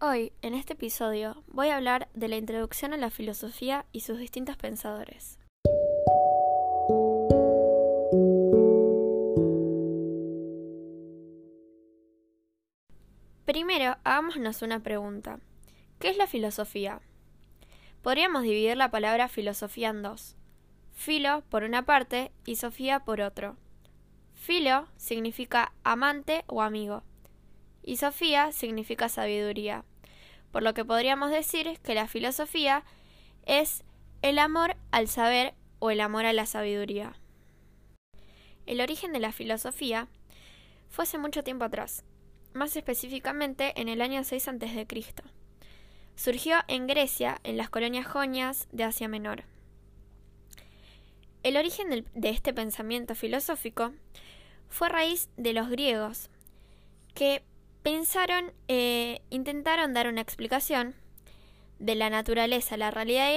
Hoy, en este episodio, voy a hablar de la introducción a la filosofía y sus distintos pensadores. Primero, hagámonos una pregunta. ¿Qué es la filosofía? Podríamos dividir la palabra filosofía en dos. Filo por una parte y Sofía por otro. Filo significa amante o amigo y Sofía significa sabiduría, por lo que podríamos decir que la filosofía es el amor al saber o el amor a la sabiduría. El origen de la filosofía fue hace mucho tiempo atrás, más específicamente en el año 6 a.C. Surgió en Grecia, en las colonias jonias de Asia Menor. El origen de este pensamiento filosófico fue raíz de los griegos, que pensaron, eh, intentaron dar una explicación de la naturaleza, la realidad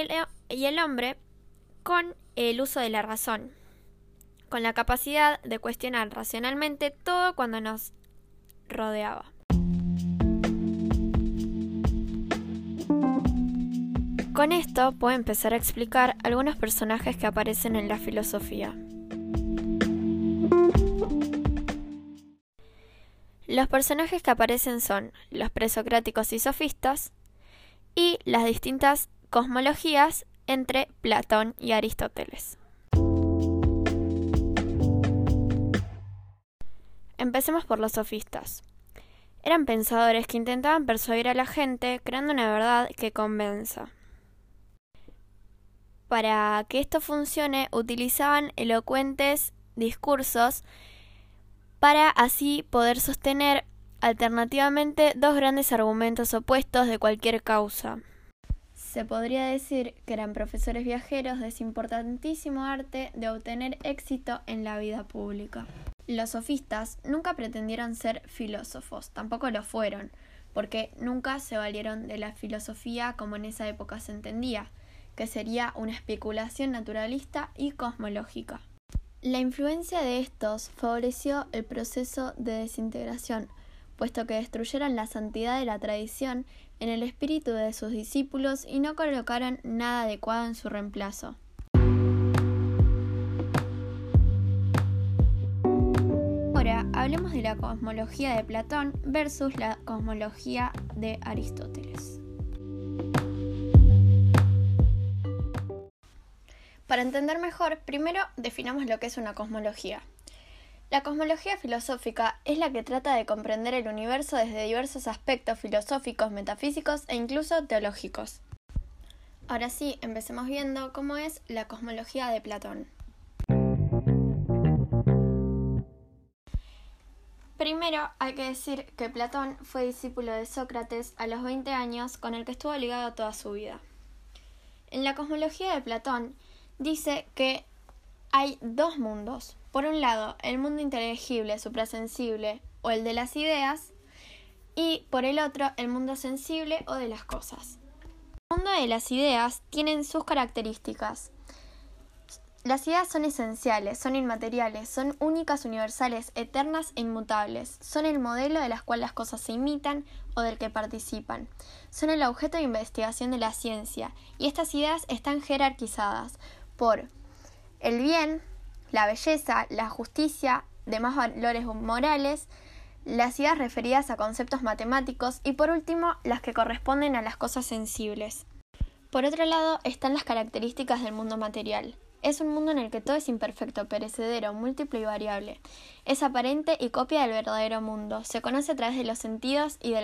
y el hombre con el uso de la razón, con la capacidad de cuestionar racionalmente todo cuando nos rodeaba. Con esto puedo empezar a explicar algunos personajes que aparecen en la filosofía. Los personajes que aparecen son los presocráticos y sofistas y las distintas cosmologías entre Platón y Aristóteles. Empecemos por los sofistas. Eran pensadores que intentaban persuadir a la gente creando una verdad que convenza. Para que esto funcione utilizaban elocuentes discursos para así poder sostener alternativamente dos grandes argumentos opuestos de cualquier causa. Se podría decir que eran profesores viajeros de ese importantísimo arte de obtener éxito en la vida pública. Los sofistas nunca pretendieron ser filósofos, tampoco lo fueron, porque nunca se valieron de la filosofía como en esa época se entendía, que sería una especulación naturalista y cosmológica. La influencia de estos favoreció el proceso de desintegración, puesto que destruyeron la santidad de la tradición en el espíritu de sus discípulos y no colocaron nada adecuado en su reemplazo. Ahora hablemos de la cosmología de Platón versus la cosmología de Aristóteles. Para entender mejor, primero definamos lo que es una cosmología. La cosmología filosófica es la que trata de comprender el universo desde diversos aspectos filosóficos, metafísicos e incluso teológicos. Ahora sí, empecemos viendo cómo es la cosmología de Platón. Primero hay que decir que Platón fue discípulo de Sócrates a los 20 años con el que estuvo ligado toda su vida. En la cosmología de Platón, dice que hay dos mundos. Por un lado, el mundo inteligible, suprasensible o el de las ideas, y por el otro, el mundo sensible o de las cosas. El mundo de las ideas tienen sus características. Las ideas son esenciales, son inmateriales, son únicas, universales, eternas e inmutables. Son el modelo de las cuales las cosas se imitan o del que participan. Son el objeto de investigación de la ciencia y estas ideas están jerarquizadas por el bien, la belleza, la justicia, demás valores morales, las ideas referidas a conceptos matemáticos y por último las que corresponden a las cosas sensibles. Por otro lado están las características del mundo material. Es un mundo en el que todo es imperfecto, perecedero, múltiple y variable. Es aparente y copia del verdadero mundo. Se conoce a través de los sentidos y,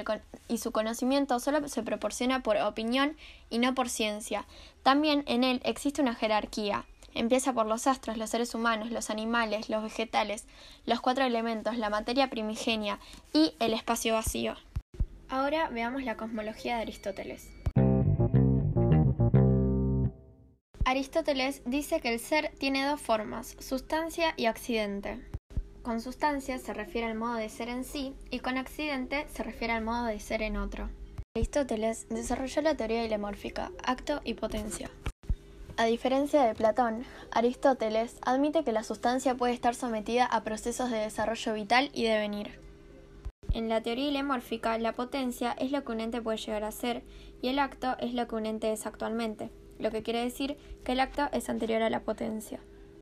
y su conocimiento solo se proporciona por opinión y no por ciencia. También en él existe una jerarquía. Empieza por los astros, los seres humanos, los animales, los vegetales, los cuatro elementos, la materia primigenia y el espacio vacío. Ahora veamos la cosmología de Aristóteles. Aristóteles dice que el ser tiene dos formas, sustancia y accidente. Con sustancia se refiere al modo de ser en sí y con accidente se refiere al modo de ser en otro. Aristóteles desarrolló la teoría ilemórfica, acto y potencia. A diferencia de Platón, Aristóteles admite que la sustancia puede estar sometida a procesos de desarrollo vital y devenir. En la teoría ilemórfica, la potencia es lo que un ente puede llegar a ser y el acto es lo que un ente es actualmente lo que quiere decir que el acta es anterior a la potencia.